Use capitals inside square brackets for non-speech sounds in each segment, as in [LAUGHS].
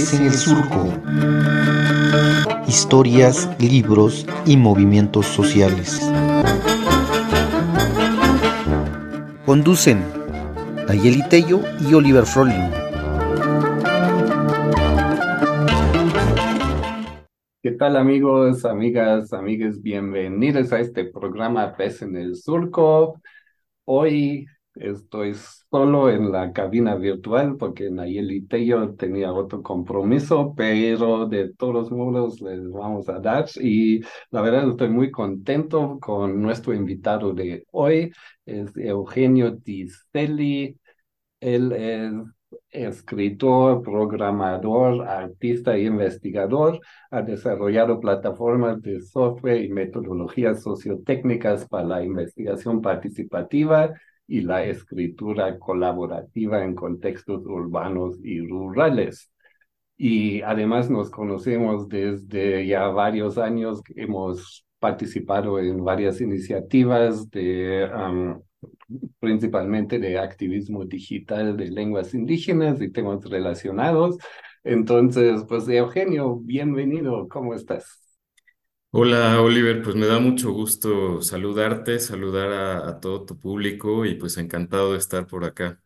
En el Surco. Historias, libros y movimientos sociales. Conducen Nayeli Tello y Oliver Froling. ¿Qué tal amigos, amigas, amigues? Bienvenidos a este programa Pez en el Surco. Hoy Estoy solo en la cabina virtual porque Nayeli Tello tenía otro compromiso, pero de todos modos les vamos a dar. Y la verdad estoy muy contento con nuestro invitado de hoy, es Eugenio Tistelli. Él es escritor, programador, artista e investigador. Ha desarrollado plataformas de software y metodologías sociotécnicas para la investigación participativa y la escritura colaborativa en contextos urbanos y rurales. Y además nos conocemos desde ya varios años, hemos participado en varias iniciativas de principalmente de activismo digital de lenguas indígenas y temas relacionados. Entonces, pues Eugenio, bienvenido, ¿cómo estás? Hola Oliver, pues me da mucho gusto saludarte, saludar a, a todo tu público y pues encantado de estar por acá.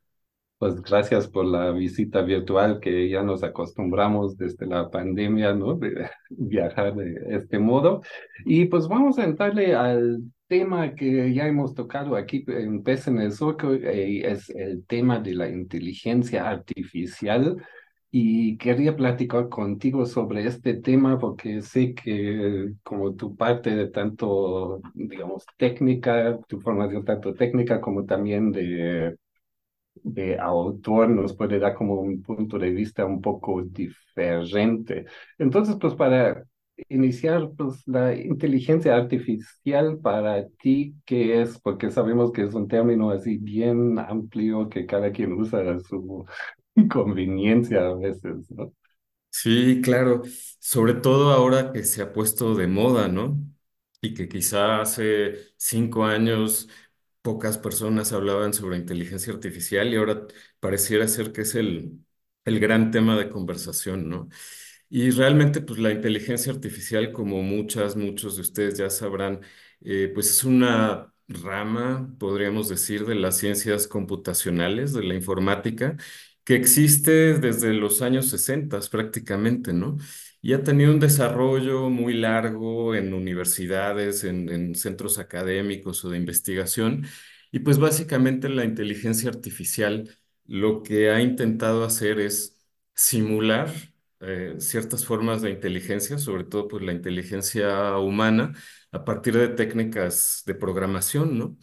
Pues gracias por la visita virtual que ya nos acostumbramos desde la pandemia, ¿no? De [LAUGHS] viajar de este modo. Y pues vamos a entrarle al tema que ya hemos tocado aquí en Pez en el Surco, eh, es el tema de la inteligencia artificial y quería platicar contigo sobre este tema porque sé que como tu parte de tanto, digamos, técnica, tu formación tanto técnica como también de, de autor nos puede dar como un punto de vista un poco diferente. Entonces, pues para iniciar, pues la inteligencia artificial para ti, ¿qué es? Porque sabemos que es un término así bien amplio que cada quien usa a su [LAUGHS] conveniencia a veces, ¿no? Sí, claro, sobre todo ahora que se ha puesto de moda, ¿no? Y que quizá hace cinco años pocas personas hablaban sobre inteligencia artificial y ahora pareciera ser que es el, el gran tema de conversación, ¿no? Y realmente, pues la inteligencia artificial, como muchas, muchos de ustedes ya sabrán, eh, pues es una rama, podríamos decir, de las ciencias computacionales, de la informática, que existe desde los años 60 prácticamente, ¿no? Y ha tenido un desarrollo muy largo en universidades, en, en centros académicos o de investigación. Y pues básicamente la inteligencia artificial lo que ha intentado hacer es simular eh, ciertas formas de inteligencia, sobre todo pues la inteligencia humana, a partir de técnicas de programación, ¿no?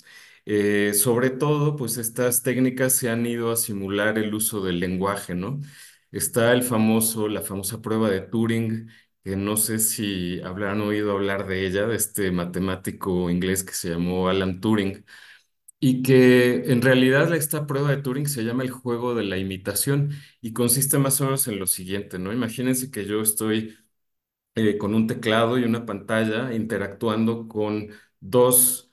Eh, sobre todo, pues estas técnicas se han ido a simular el uso del lenguaje, ¿no? Está el famoso, la famosa prueba de Turing, que no sé si habrán oído hablar de ella, de este matemático inglés que se llamó Alan Turing, y que en realidad esta prueba de Turing se llama el juego de la imitación y consiste más o menos en lo siguiente, ¿no? Imagínense que yo estoy eh, con un teclado y una pantalla interactuando con dos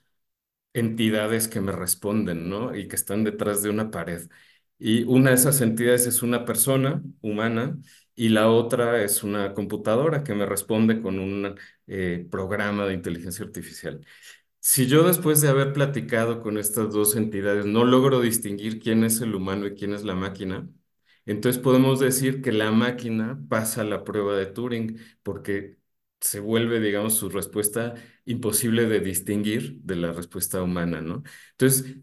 entidades que me responden, ¿no? Y que están detrás de una pared. Y una de esas entidades es una persona humana y la otra es una computadora que me responde con un eh, programa de inteligencia artificial. Si yo después de haber platicado con estas dos entidades no logro distinguir quién es el humano y quién es la máquina, entonces podemos decir que la máquina pasa la prueba de Turing porque se vuelve, digamos, su respuesta imposible de distinguir de la respuesta humana, ¿no? Entonces,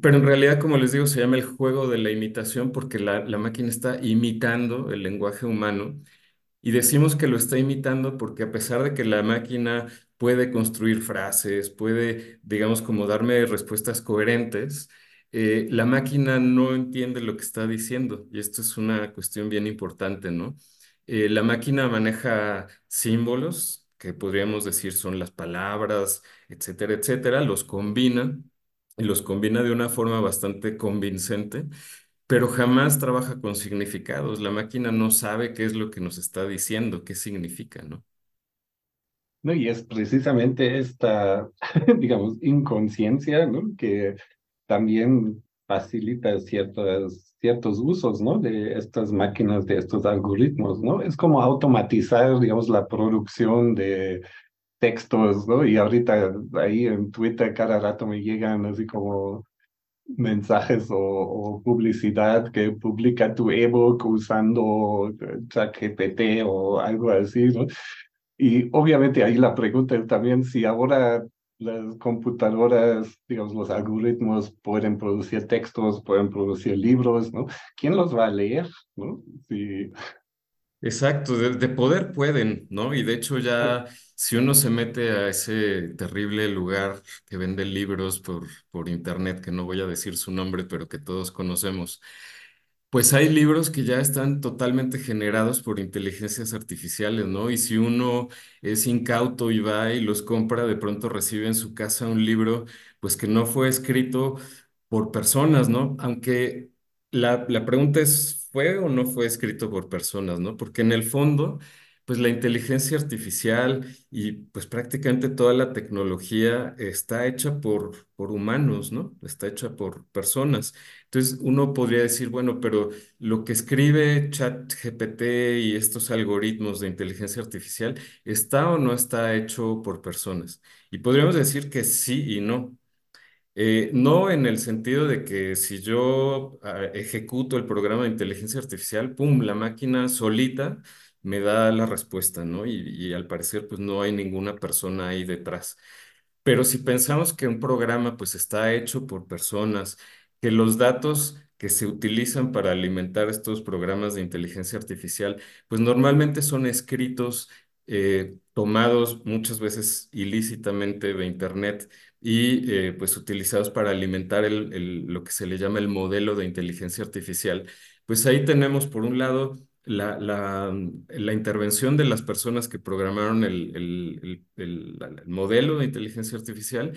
pero en realidad, como les digo, se llama el juego de la imitación porque la, la máquina está imitando el lenguaje humano y decimos que lo está imitando porque a pesar de que la máquina puede construir frases, puede, digamos, como darme respuestas coherentes, eh, la máquina no entiende lo que está diciendo y esto es una cuestión bien importante, ¿no? Eh, la máquina maneja símbolos, que podríamos decir son las palabras, etcétera, etcétera, los combina y los combina de una forma bastante convincente, pero jamás trabaja con significados. La máquina no sabe qué es lo que nos está diciendo, qué significa, ¿no? No, y es precisamente esta, [LAUGHS] digamos, inconsciencia, ¿no? Que también facilita ciertos, ciertos usos, ¿no? De estas máquinas, de estos algoritmos, ¿no? Es como automatizar, digamos, la producción de textos, ¿no? Y ahorita ahí en Twitter cada rato me llegan así como mensajes o, o publicidad que publica tu ebook usando eh, ChatGPT o algo así, ¿no? Y obviamente ahí la pregunta es también si ahora las computadoras, digamos, los algoritmos pueden producir textos, pueden producir libros, ¿no? ¿Quién los va a leer, ¿no? Si... Exacto, de, de poder pueden, ¿no? Y de hecho ya si uno se mete a ese terrible lugar que vende libros por, por internet, que no voy a decir su nombre, pero que todos conocemos, pues hay libros que ya están totalmente generados por inteligencias artificiales, ¿no? Y si uno es incauto y va y los compra, de pronto recibe en su casa un libro, pues que no fue escrito por personas, ¿no? Aunque la, la pregunta es, ¿fue o no fue escrito por personas, ¿no? Porque en el fondo, pues la inteligencia artificial y pues prácticamente toda la tecnología está hecha por, por humanos, ¿no? Está hecha por personas. Entonces uno podría decir, bueno, pero lo que escribe ChatGPT y estos algoritmos de inteligencia artificial, ¿está o no está hecho por personas? Y podríamos decir que sí y no. Eh, no en el sentido de que si yo ah, ejecuto el programa de inteligencia artificial, pum, la máquina solita me da la respuesta, ¿no? Y, al parecer, pues no hay ninguna persona ahí detrás. Pero si pensamos que un programa pues está hecho por personas, que los datos que se utilizan para alimentar estos programas de inteligencia artificial, pues normalmente son escritos eh, tomados muchas veces ilícitamente de Internet y eh, pues utilizados para alimentar el- lo que se le llama el modelo de inteligencia artificial, pues ahí tenemos por un lado la, la, la intervención de las personas que programaron el, el- el modelo de inteligencia artificial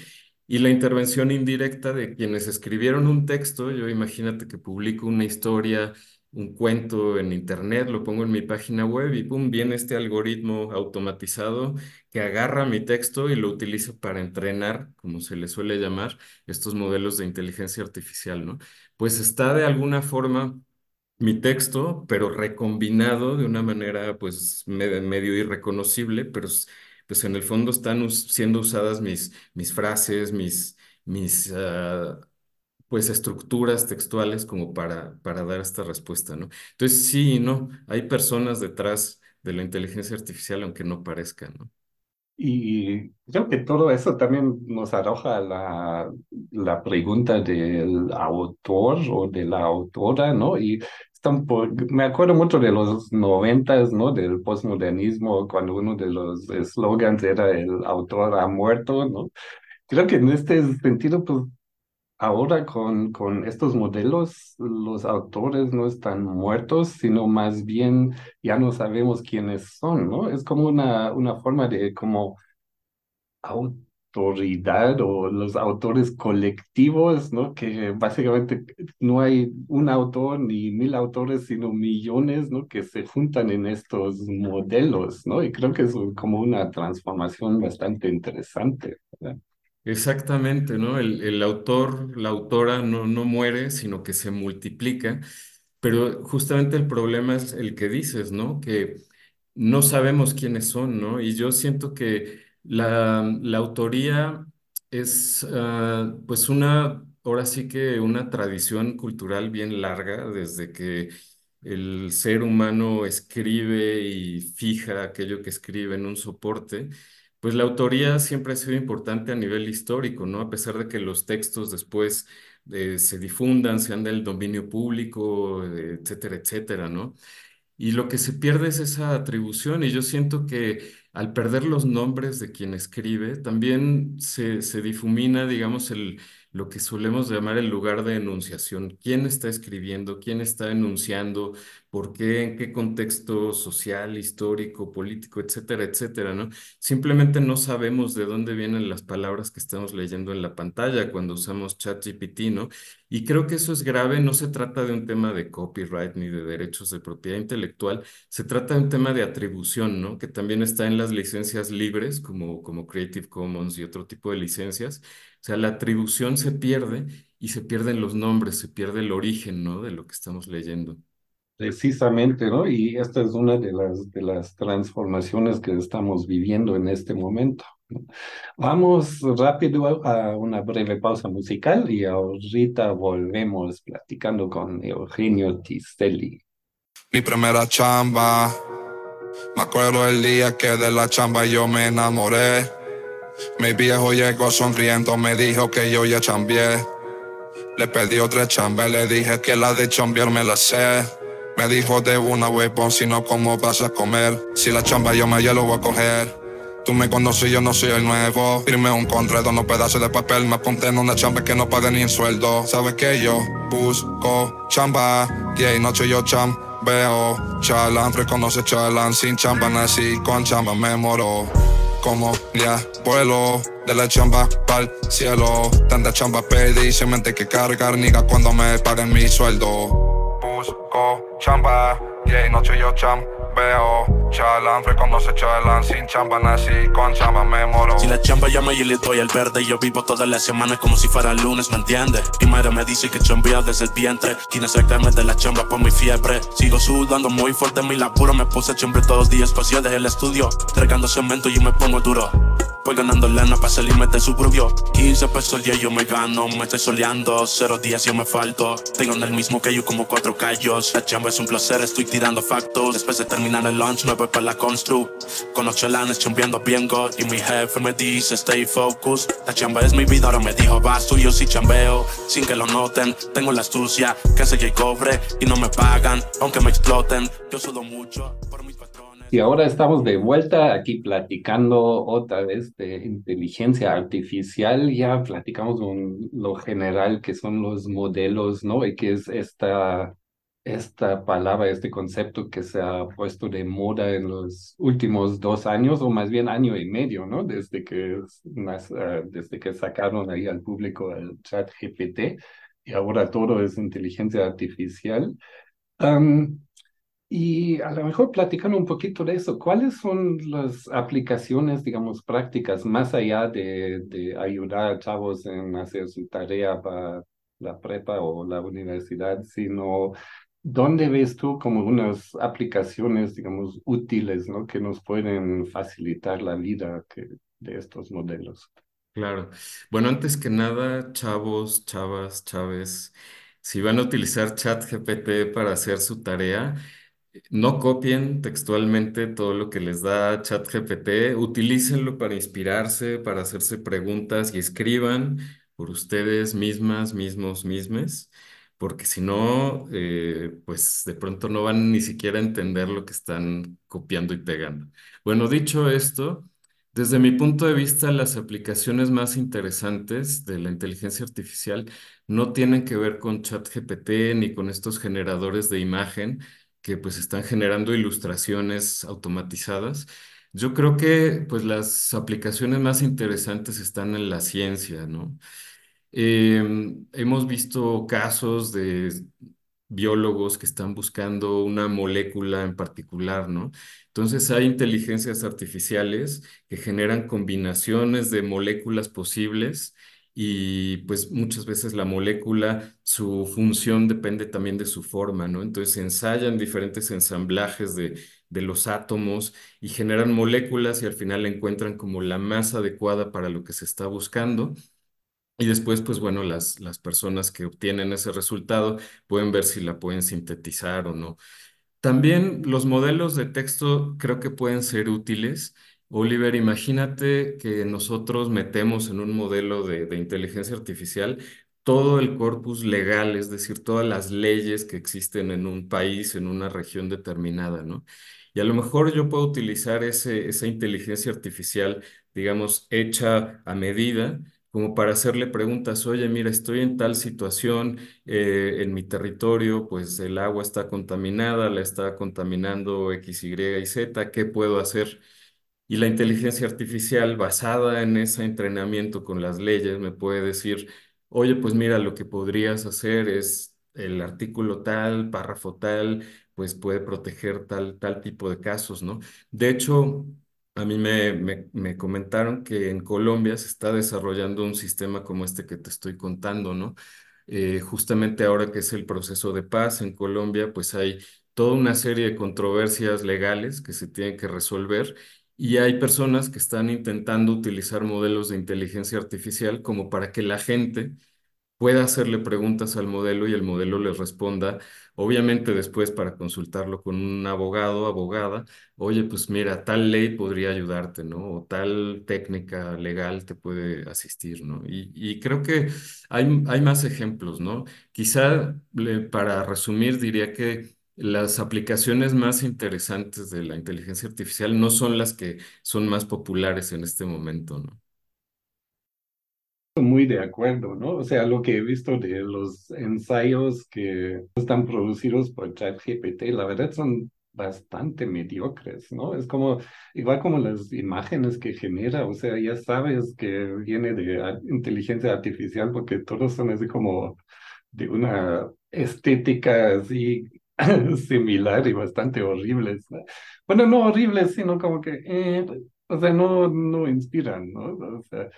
y la intervención indirecta de quienes escribieron un texto. Yo imagínate que publico una historia, un cuento en internet, lo pongo en mi página web y pum, viene este algoritmo automatizado que agarra mi texto y lo utiliza para entrenar, como se le suele llamar, estos modelos de inteligencia artificial, ¿no? Pues está de alguna forma mi texto, pero recombinado de una manera pues me- medio irreconocible, pero pues en el fondo están us- siendo usadas mis, mis frases, mis, mis ah, pues estructuras textuales como para, para dar esta respuesta, ¿no? Entonces sí y no, hay personas detrás de la inteligencia artificial aunque no parezcan, ¿no? Y creo que todo eso también nos arroja la, la pregunta del autor o de la autora, ¿no? Y por- me acuerdo mucho de los noventas, ¿no? Del postmodernismo, cuando uno de los eslogans era el autor ha muerto, ¿no? Creo que en este sentido, pues ahora con, con estos modelos, los autores no están muertos, sino más bien ya no sabemos quiénes son, ¿no? Es como una, una forma de como autoridad o los autores colectivos, ¿no? Que básicamente no hay un autor ni mil autores, sino millones, ¿no? Que se juntan en estos modelos, ¿no? Y creo que es como una transformación bastante interesante, ¿verdad? Exactamente, ¿no? El, el autor, la autora no, no muere, sino que se multiplica, pero justamente el problema es el que dices, ¿no? Que no sabemos quiénes son, ¿no? Y yo siento que la, la autoría es, ah, pues, una, ahora sí que una tradición cultural bien larga, desde que el ser humano escribe y fija aquello que escribe en un soporte. Pues la autoría siempre ha sido importante a nivel histórico, ¿no? A pesar de que los textos después eh, se difundan, sean del dominio público, eh, etcétera, etcétera, ¿no? Y lo que se pierde es esa atribución y yo siento que al perder los nombres de quien escribe, también se, se difumina, digamos, el, lo que solemos llamar el lugar de enunciación. ¿Quién está escribiendo? ¿Quién está enunciando? ¿Por qué? ¿En qué contexto social, histórico, político, etcétera, etcétera, ¿no? Simplemente no sabemos de dónde vienen las palabras que estamos leyendo en la pantalla cuando usamos ChatGPT, ¿no? Y creo que eso es grave, no se trata de un tema de copyright ni de derechos de propiedad intelectual, se trata de un tema de atribución, ¿no? Que también está en las licencias libres, como, como Creative Commons y otro tipo de licencias. sea, la atribución se pierde y se pierden los nombres, se pierde el origen, ¿no? De lo que estamos leyendo. Precisamente, ¿no? Y esta es una de las, de las transformaciones que estamos viviendo en este momento. Vamos rápido a una breve pausa musical y ahorita volvemos platicando con Eugenio Tistelli. Mi primera chamba, me acuerdo el día que de la chamba yo me enamoré. Mi viejo llegó sonriendo, me dijo que yo ya chambié. Le pedí otra chamba, le dije que la de chambear me la sé. Me dijo de una huevón, si no, ¿cómo vas a comer? Si la chamba yo me lo voy a coger. Tú me conoces, yo no soy el nuevo. Firme un contrato, no pedazos de papel. Me apunté en una chamba que no paga ni en sueldo. ¿Sabes que yo busco chamba? Y yeah, noche yo chambeo. Chalan, reconoce chalan. Sin chamba nací, con chamba me moro. Como ya vuelo de la chamba pa'l cielo. Tanta chamba pedí, se mente que cargar, niga, cuando me paguen mi sueldo. Busco chamba, y yeah, noche yo chambeo. Chalan, reconoce chalan, sin chamba nací, con chamba me moro. Si la chamba llama y le doy el verde, yo vivo todas las semanas como si fuera lunes, ¿me entiendes? Mi madre me dice que chambea desde el vientre, quiere sacarme de la chamba por mi fiebre. Sigo sudando muy fuerte mi laburo, me puse chambre todos los días, yo dejé el estudio, tragando cemento y me pongo duro. Voy ganando lana para salirme del suburbio 15 pesos al día yo me gano, me estoy soleando. Cero días yo me falto. Tengo en el mismo que yo como cuatro callos. La chamba es un placer, estoy tirando factos. Después de terminar el lunch me voy para la constru. Con los chalanes chambeando bien god Y mi jefe me dice stay focused La chamba es mi vida, ahora me dijo vas tú Yo sí chambeo, sin que lo noten Tengo la astucia, que se y cobre Y no me pagan, aunque me exploten. Yo sudo mucho Y ahora estamos de vuelta aquí platicando otra vez de inteligencia artificial. Ya platicamos con lo general que son los modelos, ¿no? Y que es esta, esta palabra, este concepto que se ha puesto de moda en los últimos dos años, o más bien año y medio, ¿no? Desde que, uh, desde que sacaron ahí al público el chat GPT y ahora todo es inteligencia artificial. Um, y a lo mejor platicando un poquito de eso, ¿cuáles son las aplicaciones, digamos, prácticas más allá de, de ayudar a chavos en hacer su tarea para la prepa o la universidad, sino dónde ves tú como unas aplicaciones, digamos, útiles, ¿no? Que nos pueden facilitar la vida que, de estos modelos? Claro. Bueno, antes que nada, chavos, chavas, chaves, si van a utilizar ChatGPT para hacer su tarea, no copien textualmente todo lo que les da ChatGPT, utilícenlo para inspirarse, para hacerse preguntas y escriban por ustedes mismas, mismos, mismes, porque si no, eh, pues de pronto no van ni siquiera a entender lo que están copiando y pegando. Bueno, dicho esto, desde mi punto de vista, las aplicaciones más interesantes de la inteligencia artificial no tienen que ver con ChatGPT ni con estos generadores de imagen que pues están generando ilustraciones automatizadas. Yo creo que pues las aplicaciones más interesantes están en la ciencia, ¿no? Em, hemos visto casos de biólogos que están buscando una molécula en particular, ¿no? Entonces hay inteligencias artificiales que generan combinaciones de moléculas posibles y pues muchas veces la molécula, su función depende también de su forma, ¿no? Entonces se ensayan diferentes ensamblajes de, de los átomos y generan moléculas y al final encuentran como la más adecuada para lo que se está buscando. Y después, pues bueno, las, las personas que obtienen ese resultado pueden ver si la pueden sintetizar o no. También los modelos de texto creo que pueden ser útiles. Oliver, imagínate que nosotros metemos en un modelo de, de inteligencia artificial todo el corpus legal, es decir, todas las leyes que existen en un país, en una región determinada, ¿no? Y a lo mejor yo puedo utilizar ese, esa inteligencia artificial, digamos, hecha a medida como para hacerle preguntas, oye, mira, estoy en tal situación eh, en mi territorio, pues el agua está contaminada, la está contaminando X, Y y Z, ¿qué puedo hacer? Y la inteligencia artificial basada en ese entrenamiento con las leyes me puede decir, oye, pues mira, lo que podrías hacer es el artículo tal, párrafo tal, pues puede proteger tal, tal tipo de casos, ¿no? De hecho, A mí me, me, me comentaron que en Colombia se está desarrollando un sistema como este que te estoy contando, ¿no? Eh, justamente ahora que es el proceso de paz en Colombia, pues hay toda una serie de controversias legales que se tienen que resolver y hay personas que están intentando utilizar modelos de inteligencia artificial como para que la gente pueda hacerle preguntas al modelo y el modelo les responda, obviamente después para consultarlo con un abogado, abogada, oye, pues mira, tal ley podría ayudarte, ¿no? O tal técnica legal te puede asistir, ¿no? Y, y creo que hay, hay más ejemplos, ¿no? Quizá para resumir diría que... Las aplicaciones más interesantes de la inteligencia artificial no son las que son más populares en este momento, ¿no? Muy de acuerdo, ¿no? O sea, lo que he visto de los ensayos que están producidos por ChatGPT, la verdad son bastante mediocres, ¿no? Es como, igual como las imágenes que genera, o sea, ya sabes que viene de inteligencia artificial porque todos son así como de una estética así [LAUGHS] similar y bastante horribles, ¿no? Bueno, no horribles, sino como que, eh, o sea, no, no inspiran, ¿no? O sea,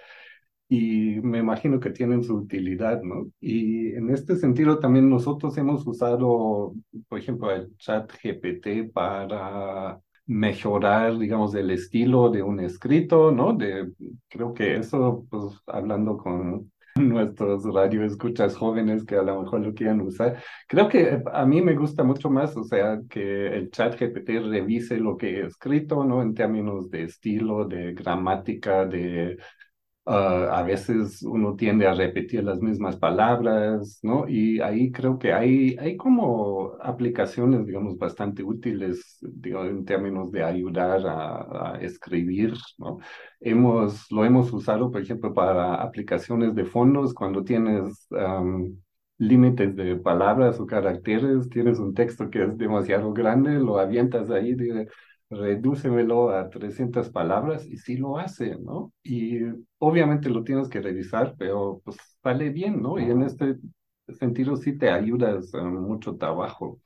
y me imagino que tienen su utilidad, ¿no? Y en este sentido también nosotros hemos usado, por ejemplo, el chat GPT para mejorar, digamos, el estilo de un escrito, ¿no? De, creo que eso, pues hablando con [LAUGHS] nuestros radioescuchas jóvenes que a lo mejor lo quieran usar, creo que a mí me gusta mucho más, o sea, que el chat GPT revise lo que he escrito, ¿no? En términos de estilo, de gramática, de Ah, a veces uno tiende a repetir las mismas palabras, ¿no? Y ahí creo que hay, hay como aplicaciones, digamos, bastante útiles, digo, en términos de ayudar a, a escribir, ¿no? Hemos, lo hemos usado, por ejemplo, para aplicaciones de fondos, cuando tienes am, límites de palabras o caracteres, tienes un texto que es demasiado grande, lo avientas ahí, de, redúcemelo a 300 palabras y sí lo hace, ¿no? Y obviamente lo tienes que revisar, pero pues sale bien, ¿no? Y en este sentido sí te ayudas a mucho trabajo.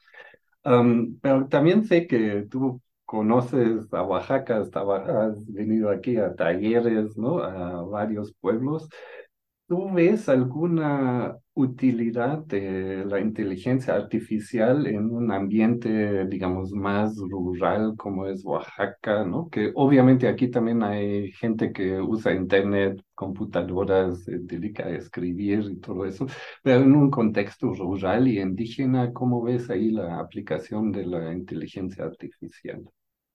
Am, pero también sé que tú conoces a Oaxaca, has venido aquí a talleres, ¿no? A varios pueblos. ¿Tú ves alguna utilidad de la inteligencia artificial en un ambiente, digamos, más rural como es Oaxaca, ¿no? Que obviamente aquí también hay gente que usa internet, computadoras, se dedica a escribir y todo eso, pero en un contexto rural y indígena, ¿cómo ves ahí la aplicación de la inteligencia artificial?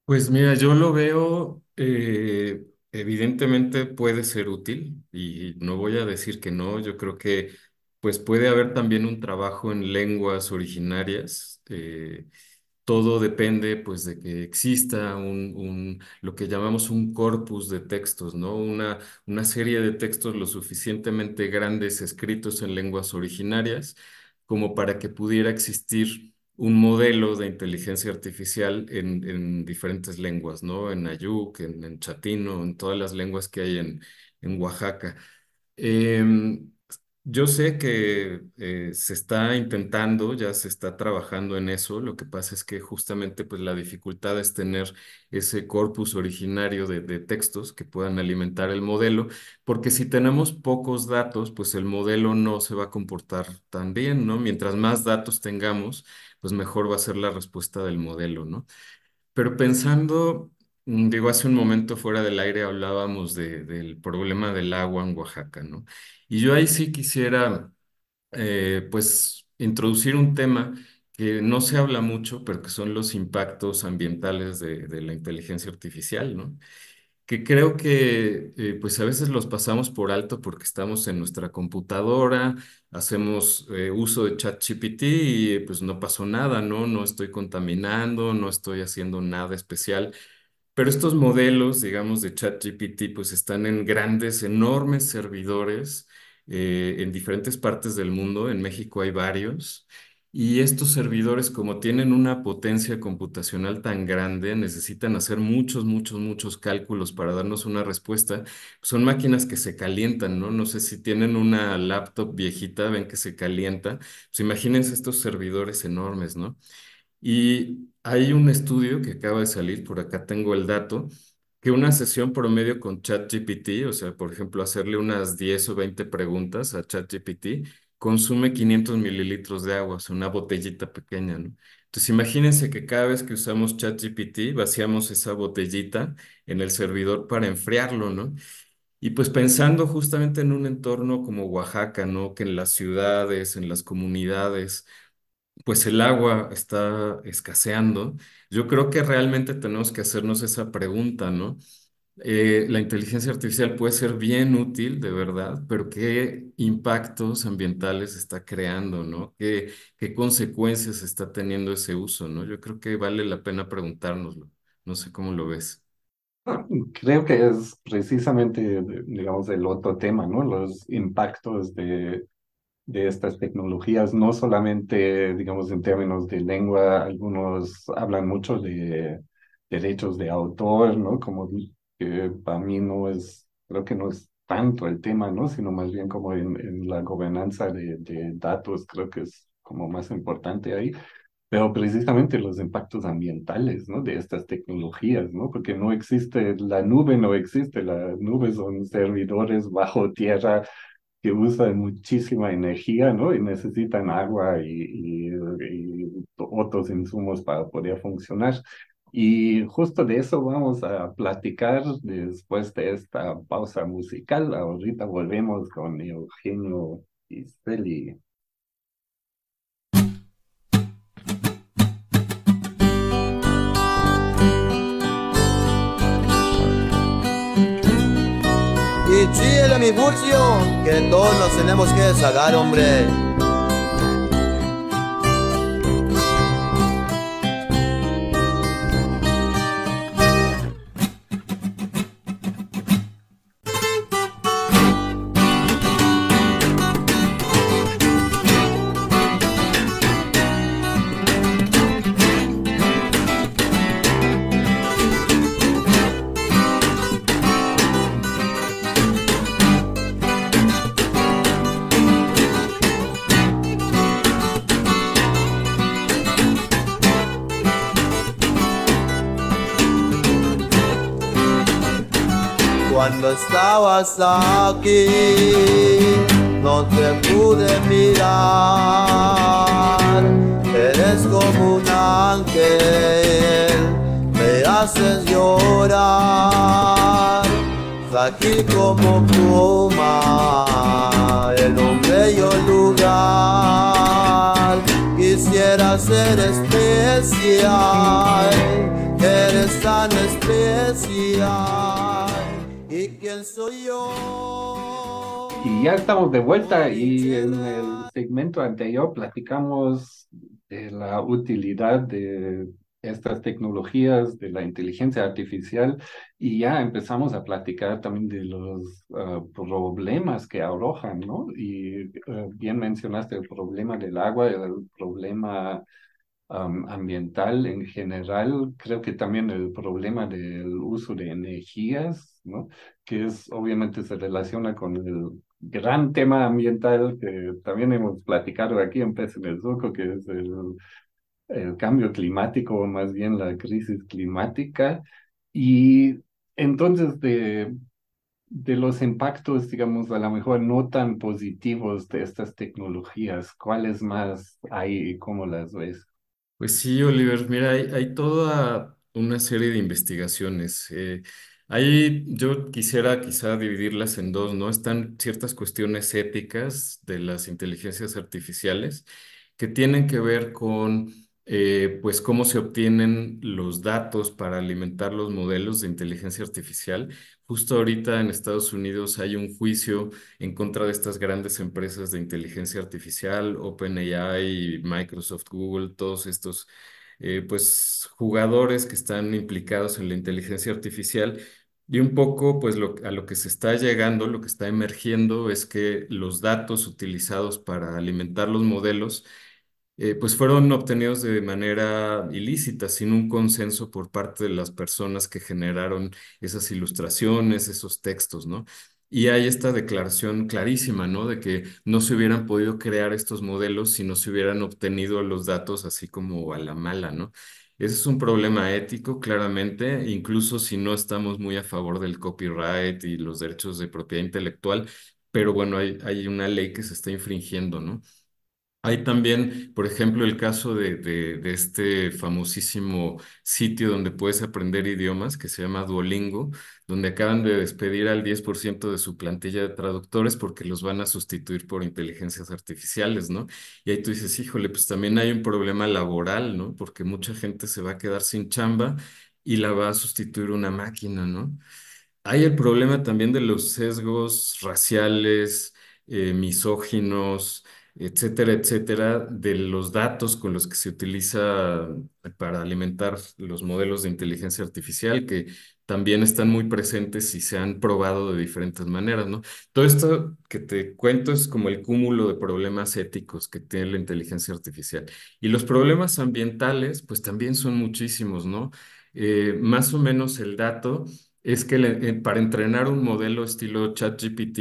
Pues mira, yo lo veo, eh, evidentemente puede ser útil y no voy a decir que no, yo creo que pues puede haber también un trabajo en lenguas originarias. eh, todo depende pues de que exista un, un- lo que llamamos un corpus de textos, ¿no? Una, una serie de textos lo suficientemente grandes escritos en lenguas originarias como para que pudiera existir un modelo de inteligencia artificial en, en diferentes lenguas, ¿no? En Ayuk, en, Chatino, en todas las lenguas que hay en, en Oaxaca. Em, yo sé que eh, se está intentando, ya se está trabajando en eso. Lo que pasa es que justamente pues, la dificultad es tener ese corpus originario de, de textos que puedan alimentar el modelo, porque si tenemos pocos datos, pues el modelo no se va a comportar tan bien, ¿no? Mientras más datos tengamos, pues mejor va a ser la respuesta del modelo, ¿no? Pero pensando, digo, hace un momento fuera del aire hablábamos de- del problema del agua en Oaxaca, ¿no? Y yo ahí sí quisiera, eh, pues, introducir un tema que no se habla mucho, pero que son los impactos ambientales de, de la inteligencia artificial, ¿no? Que creo que, eh, pues, a veces los pasamos por alto porque estamos en nuestra computadora, hacemos eh, uso de ChatGPT y pues no pasó nada, ¿no? No estoy contaminando, no estoy haciendo nada especial. Pero estos modelos, digamos, de ChatGPT, pues están en grandes, enormes servidores eh, en diferentes partes del mundo. En México hay varios. Y estos servidores, como tienen una potencia computacional tan grande, necesitan hacer muchos, muchos, muchos cálculos para darnos una respuesta. Son máquinas que se calientan, ¿no? No sé si tienen una laptop viejita, ven que se calienta. Pues imagínense estos servidores enormes, ¿no? Y hay un estudio que acaba de salir, por acá tengo el dato, que una sesión promedio con ChatGPT, o sea, por ejemplo, hacerle unas 10 o 20 preguntas a ChatGPT, consume 500 mililitros de agua, o sea, una botellita pequeña, ¿no? Entonces, imagínense que cada vez que usamos ChatGPT, vaciamos esa botellita en el servidor para enfriarlo, ¿no? Y pues pensando justamente en un entorno como Oaxaca, ¿no? Que en las ciudades, en las comunidades, pues el agua está escaseando. Yo creo que realmente tenemos que hacernos esa pregunta, ¿no? Eh, la inteligencia artificial puede ser bien útil, de verdad, pero ¿qué impactos ambientales está creando, ¿no? ¿Qué, qué consecuencias está teniendo ese uso, ¿no? Yo creo que vale la pena preguntárnoslo. No sé cómo lo ves. Creo que es precisamente, digamos, el otro tema, ¿no? Los impactos de, de estas tecnologías, no solamente, digamos, en términos de lengua, algunos hablan mucho de derechos de autor, ¿no? Como que para mí no es, creo que no es tanto el tema, ¿no? Sino más bien como en, en la gobernanza de, de datos, creo que es como más importante ahí pero precisamente los impactos ambientales, ¿no? De estas tecnologías, ¿no? Porque no existe, la nube no existe, la nube son servidores bajo tierra que usan muchísima energía, ¿no? Y necesitan agua y, y, y otros insumos para poder funcionar. Y justo de eso vamos a platicar después de esta pausa musical. Ahorita volvemos con Eugenio Iseli. Mi que todos nos tenemos que sacar, hombre. Estabas aquí, no te pude mirar. Eres como un ángel, me haces llorar. Aquí como pluma, en un bello lugar. Quisiera ser especial, eres tan especial. ¿Y quién soy yo? Y ya estamos de vuelta y en el segmento anterior platicamos de la utilidad de estas tecnologías, de la inteligencia artificial y ya empezamos a platicar también de los uh, problemas que arrojan, ¿no? Y uh, bien mencionaste el problema del agua, el problema um, ambiental en general, creo que también el problema del uso de energías, ¿no? Que es, obviamente se relaciona con el gran tema ambiental que también hemos platicado aquí en Pez en el Surco, que es el, el cambio climático, o más bien la crisis climática. Y entonces de, de los impactos, digamos, a lo mejor no tan positivos de estas tecnologías, ¿cuáles más hay y cómo las ves? Pues sí, Oliver, mira, hay, hay toda una serie de investigaciones. Eh, ahí yo quisiera quizá dividirlas en dos, ¿no? Están ciertas cuestiones éticas de las inteligencias artificiales que tienen que ver con, eh, pues, cómo se obtienen los datos para alimentar los modelos de inteligencia artificial. Justo ahorita en Estados Unidos hay un juicio en contra de estas grandes empresas de inteligencia artificial, OpenAI, Microsoft, Google, todos estos eh, pues jugadores que están implicados en la inteligencia artificial. Y un poco pues lo, a lo que se está llegando, lo que está emergiendo es que los datos utilizados para alimentar los modelos eh, pues fueron obtenidos de manera ilícita, sin un consenso por parte de las personas que generaron esas ilustraciones, esos textos, ¿no? Y hay esta declaración clarísima, ¿no? De que no se hubieran podido crear estos modelos si no se hubieran obtenido los datos así como a la mala, ¿no? Ese es un problema ético, claramente, incluso si no estamos muy a favor del copyright y los derechos de propiedad intelectual, pero bueno, hay, hay una ley que se está infringiendo, ¿no? Hay también, por ejemplo, el caso de, este famosísimo sitio donde puedes aprender idiomas que se llama Duolingo, donde acaban de despedir al 10% de su plantilla de traductores porque los van a sustituir por inteligencias artificiales, ¿no? Y ahí tú dices, híjole, pues también hay un problema laboral, ¿no? Porque mucha gente se va a quedar sin chamba y la va a sustituir una máquina, ¿no? Hay el problema también de los sesgos raciales, eh, misóginos, etcétera, etcétera, de los datos con los que se utiliza para alimentar los modelos de inteligencia artificial, que también están muy presentes y se han probado de diferentes maneras, ¿no? Todo esto que te cuento es como el cúmulo de problemas éticos que tiene la inteligencia artificial. Y los problemas ambientales, pues también son muchísimos, ¿no? Eh, más o menos el dato es que eh, para entrenar un modelo estilo ChatGPT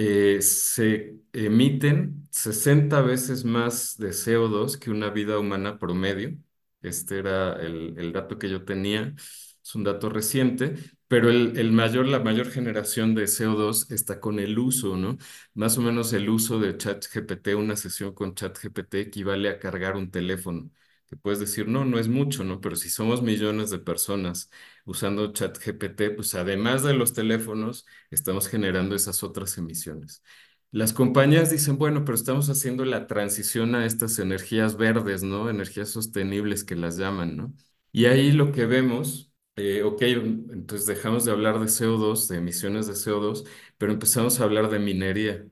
eh, se emiten 60 veces más de CO2 que una vida humana promedio. Este era el, dato que yo tenía, es un dato reciente, pero el mayor, la mayor generación de CO2 está con el uso, ¿no? Más o menos el uso de ChatGPT, una sesión con ChatGPT equivale a cargar un teléfono. Que puedes decir, no, no es mucho, ¿no? Pero si somos millones de personas usando ChatGPT, pues además de los teléfonos, estamos generando esas otras emisiones. Las compañías dicen, bueno, pero estamos haciendo la transición a estas energías verdes, ¿no? Energías sostenibles que las llaman, ¿no? Y ahí lo que vemos, eh, ok, entonces dejamos de hablar de CO2, de emisiones de CO2, pero empezamos a hablar de minería.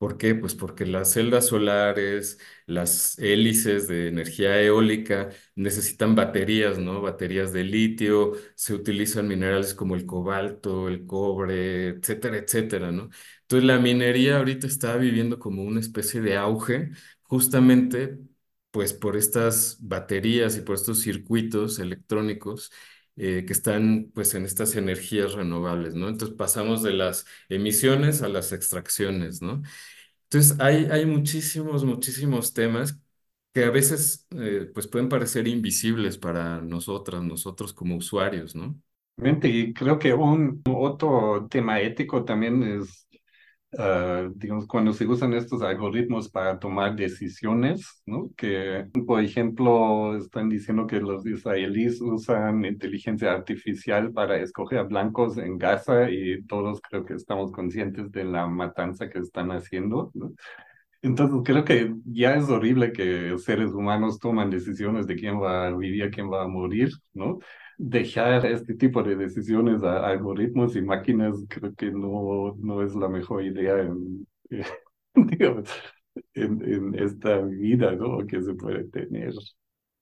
¿Por qué? Pues porque las celdas solares, las hélices de energía eólica necesitan baterías, ¿no? Baterías de litio, se utilizan minerales como el cobalto, el cobre, etcétera, etcétera, ¿no? Entonces la minería ahorita está viviendo como una especie de auge, justamente pues por estas baterías y por estos circuitos electrónicos eh, que están pues en estas energías renovables, ¿no? Entonces pasamos de las emisiones a las extracciones, ¿no? Entonces, hay, hay muchísimos, muchísimos temas que a veces eh, pues pueden parecer invisibles para nosotras, nosotros como usuarios, ¿no? Y creo que un otro tema ético también es, ah, digamos, cuando se usan estos algoritmos para tomar decisiones, ¿no? Que, por ejemplo, están diciendo que los israelíes usan inteligencia artificial para escoger a blancos en Gaza y todos creo que estamos conscientes de la matanza que están haciendo, ¿no? Entonces creo que ya es horrible que seres humanos toman decisiones de quién va a vivir, quién va a morir, ¿no? Dejar este tipo de decisiones a algoritmos y máquinas creo que no, no es la mejor idea en, [LAUGHS] digamos, en, en esta vida, ¿no? Que se puede tener.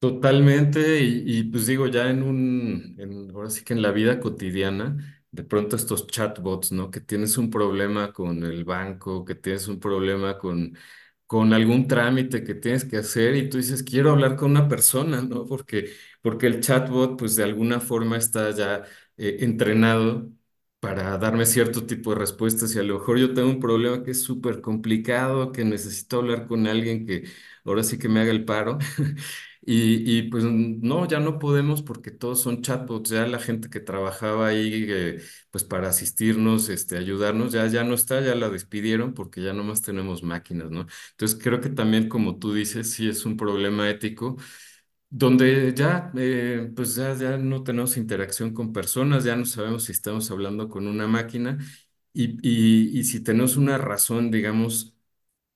Totalmente, y, y, pues digo, ya en un, en, ahora sí que en la vida cotidiana, de pronto estos chatbots, ¿no? Que tienes un problema con el banco, que tienes un problema con, con algún trámite que tienes que hacer y tú dices, quiero hablar con una persona, ¿no? Porque, porque el chatbot, pues de alguna forma está ya eh, entrenado para darme cierto tipo de respuestas y a lo mejor yo tengo un problema que es súper complicado, que necesito hablar con alguien que ahora sí que me haga el paro. [LAUGHS] Y, y, pues no, ya no podemos porque todos son chatbots, ya la gente que trabajaba ahí eh, pues para asistirnos, este, ayudarnos, ya, ya no está, ya la despidieron porque ya nomás tenemos máquinas, ¿no? Entonces creo que también como tú dices, sí es un problema ético donde ya eh, pues ya, ya no tenemos interacción con personas, ya no sabemos si estamos hablando con una máquina y, y, y si tenemos una razón, digamos,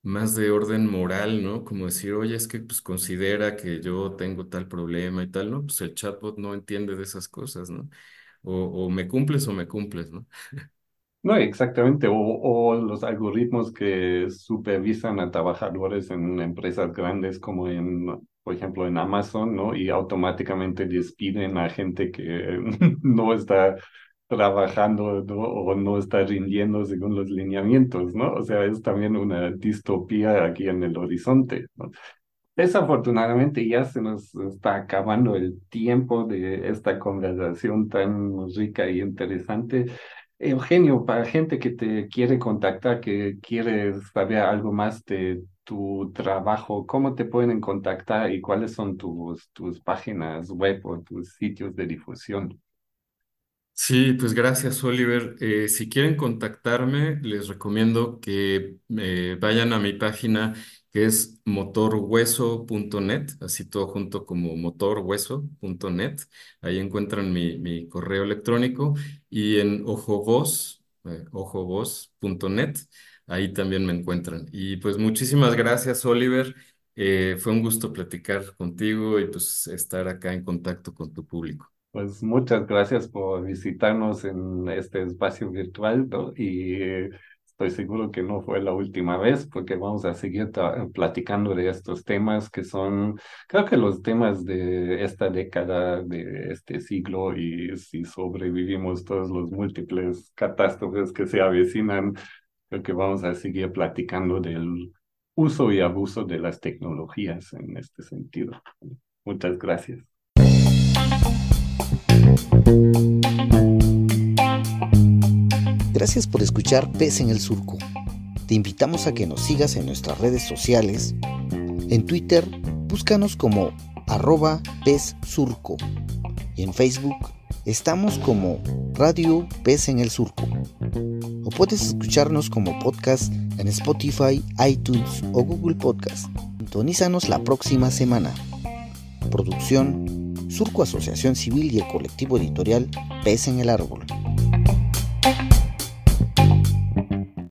más de orden moral, ¿no? Como decir, oye, es que pues considera que yo tengo tal problema y tal, ¿no? Pues el chatbot no entiende de esas cosas, ¿no? O, o me cumples o me cumples, ¿no? No, exactamente. O, o los algoritmos que supervisan a trabajadores en empresas grandes como en, por ejemplo, en Amazon, ¿no? Y automáticamente despiden a gente que [LAUGHS] no está trabajando, ¿no? O no está rindiendo según los lineamientos, ¿no? O sea, es también una distopía aquí en el horizonte, ¿no? Desafortunadamente ya se nos está acabando el tiempo de esta conversación tan rica y interesante. Eugenio, para gente que te quiere contactar, que quiere saber algo más de tu trabajo, cómo te pueden contactar y cuáles son tus, tus páginas web o tus sitios de difusión. Sí, pues gracias, Oliver. Eh, si quieren contactarme, les recomiendo que eh, vayan a mi página que es motorhueso.net, así todo junto como motorhueso.net. Ahí encuentran mi, mi correo electrónico y en ojovoz, eh, ojovoz.net, ahí también me encuentran. Y pues muchísimas gracias, Oliver. fue un gusto platicar contigo y pues estar acá en contacto con tu público. Pues muchas gracias por visitarnos en este espacio virtual ¿no? y eh, estoy seguro que no fue la última vez porque vamos a seguir platicando de estos temas que son, creo que los temas de esta década, de este siglo y si sobrevivimos todos los múltiples catástrofes que se avecinan, creo que vamos a seguir platicando del uso y abuso de las tecnologías en este sentido. Muchas gracias. Gracias por escuchar Pez en el Surco. Te invitamos a que nos sigas en nuestras redes sociales. En Twitter, búscanos como arroba Pez Surco. Y en Facebook, estamos como Radio Pez en el Surco. Puedes escucharnos como podcast en Spotify, iTunes o Google Podcast. Sintonízanos la próxima semana. Producción Surco Asociación Civil y el colectivo editorial Pez en el Árbol.